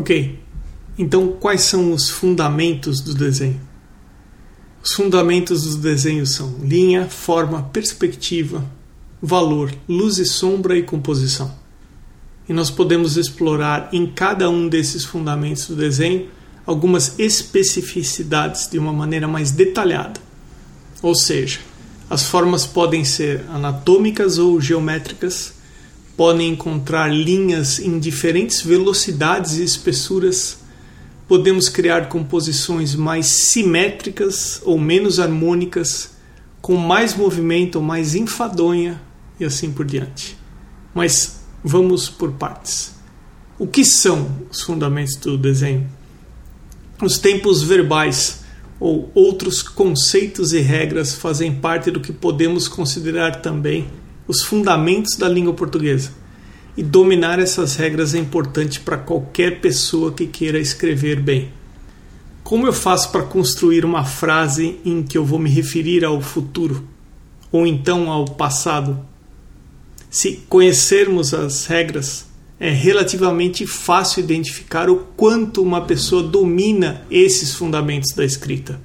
Ok, então quais são os fundamentos do desenho? Os fundamentos do desenho são linha, forma, perspectiva, valor, luz e sombra e composição. E nós podemos explorar em cada um desses fundamentos do desenho algumas especificidades de uma maneira mais detalhada. Ou seja, as formas podem ser anatômicas ou geométricas, podem encontrar linhas em diferentes velocidades e espessuras. Podemos criar composições mais simétricas ou menos harmônicas, com mais movimento ou mais enfadonha e assim por diante. Mas vamos por partes. O que são os fundamentos do desenho? Os tempos verbais ou outros conceitos e regras fazem parte do que podemos considerar também os fundamentos da língua portuguesa. E dominar essas regras é importante para qualquer pessoa que queira escrever bem. Como eu faço para construir uma frase em que eu vou me referir ao futuro ou então ao passado? Se conhecermos as regras, é relativamente fácil identificar o quanto uma pessoa domina esses fundamentos da escrita.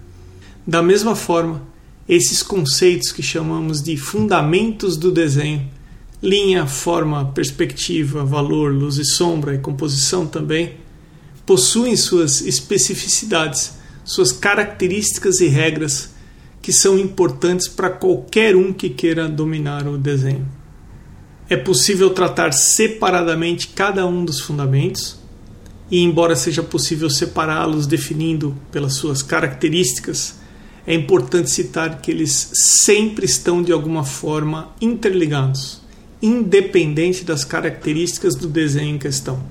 Da mesma forma, esses conceitos que chamamos de fundamentos do desenho linha, forma, perspectiva, valor, luz e sombra e composição também possuem suas especificidades, suas características e regras que são importantes para qualquer um que queira dominar o desenho. É possível tratar separadamente cada um dos fundamentos, e embora seja possível separá-los definindo pelas suas características, é importante citar que eles sempre estão de alguma forma interligados, independente das características do desenho em questão.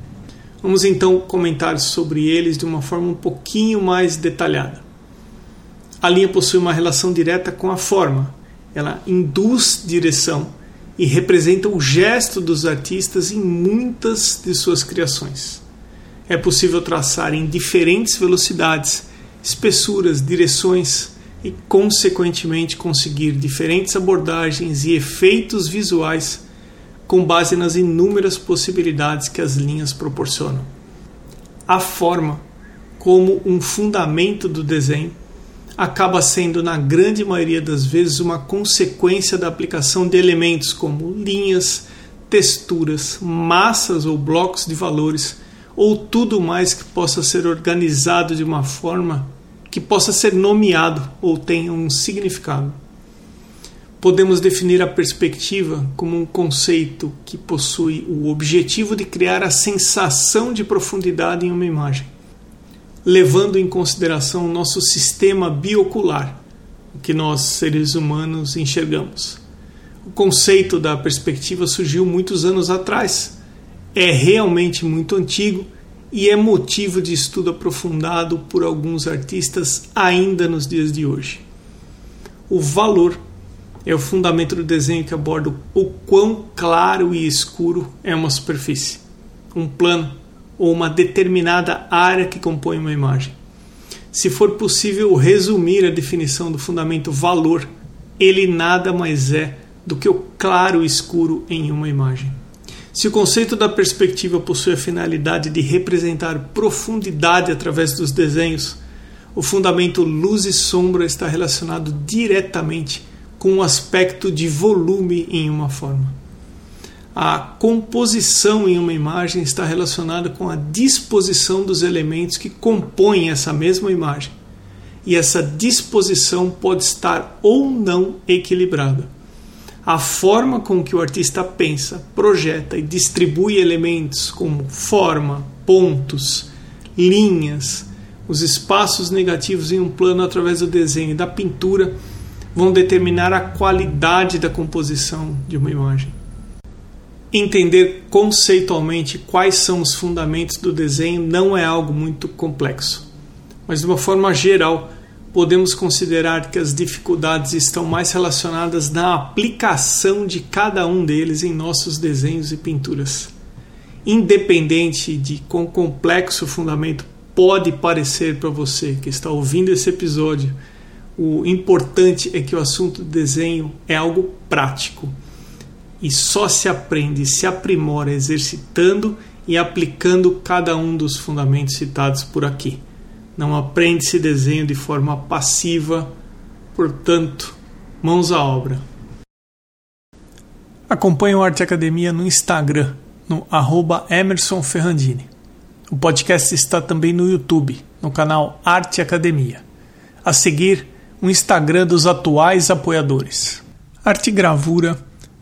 Vamos então comentar sobre eles de uma forma um pouquinho mais detalhada. A linha possui uma relação direta com a forma, ela induz direção e representa o gesto dos artistas em muitas de suas criações. É possível traçar em diferentes velocidades, espessuras, direções e, consequentemente, conseguir diferentes abordagens e efeitos visuais com base nas inúmeras possibilidades que as linhas proporcionam. A forma, como um fundamento do desenho, acaba sendo, na grande maioria das vezes, uma consequência da aplicação de elementos como linhas, texturas, massas ou blocos de valores, ou tudo mais que possa ser organizado de uma forma que possa ser nomeado ou tenha um significado. Podemos definir a perspectiva como um conceito que possui o objetivo de criar a sensação de profundidade em uma imagem, levando em consideração o nosso sistema biocular, o que nós seres humanos enxergamos. O conceito da perspectiva surgiu muitos anos atrás, é realmente muito antigo e é motivo de estudo aprofundado por alguns artistas ainda nos dias de hoje. O valor é o fundamento do desenho que aborda o quão claro e escuro é uma superfície, um plano ou uma determinada área que compõe uma imagem. Se for possível resumir a definição do fundamento valor, ele nada mais é do que o claro e escuro em uma imagem. Se o conceito da perspectiva possui a finalidade de representar profundidade através dos desenhos, o fundamento luz e sombra está relacionado diretamente com o aspecto de volume em uma forma. A composição em uma imagem está relacionada com a disposição dos elementos que compõem essa mesma imagem. E essa disposição pode estar ou não equilibrada a forma com que o artista pensa, projeta e distribui elementos como forma, pontos, linhas, os espaços negativos em um plano através do desenho e da pintura vão determinar a qualidade da composição de uma imagem. Entender conceitualmente quais são os fundamentos do desenho não é algo muito complexo, mas de uma forma geral podemos considerar que as dificuldades estão mais relacionadas na aplicação de cada um deles em nossos desenhos e pinturas. Independente de quão complexo o fundamento pode parecer para você que está ouvindo esse episódio, o importante é que o assunto do desenho é algo prático e só se aprende, se aprimora exercitando e aplicando cada um dos fundamentos citados por aqui. Não aprende-se desenho de forma passiva, portanto, mãos à obra. Acompanhe o Arte Academia no Instagram, no arroba Emerson Ferrandini. O podcast está também no YouTube, no canal Arte Academia. A seguir, o Instagram dos atuais apoiadores. Arte Gravura,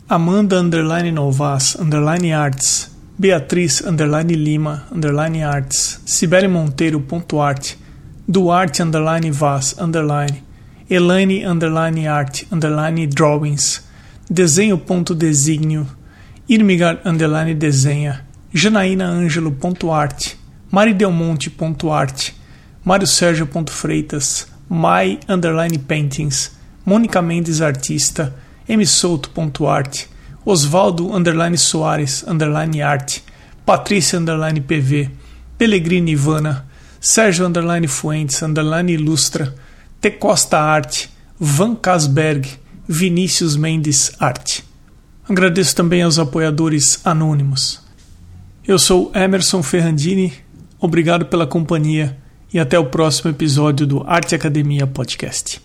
Amanda underline Novas underline Arts, Beatriz underline Lima underline Arts, Sibeli Monteiro ponto arte, Duarte underline Vaz underline, Elaine underline Art underline Drawings, Desenho ponto Desígnio, Irmigar underline Desenha, Janaína Ângelo ponto arte, Maridelmonte ponto arte, Mário Sérgio ponto Freitas, My underline Paintings, Mônica Mendes Artista, msouto.art, Osvaldo underline Soares underline art, Patrícia underline PV, Pellegrini Ivana, Sérgio underline Fuentes underline Ilustra, T Costa Arte, Van Casberg, Vinícius Mendes Arte. Agradeço também aos apoiadores anônimos. Eu sou Emerson Ferrandini, obrigado pela companhia e até o próximo episódio do Arte Academia Podcast.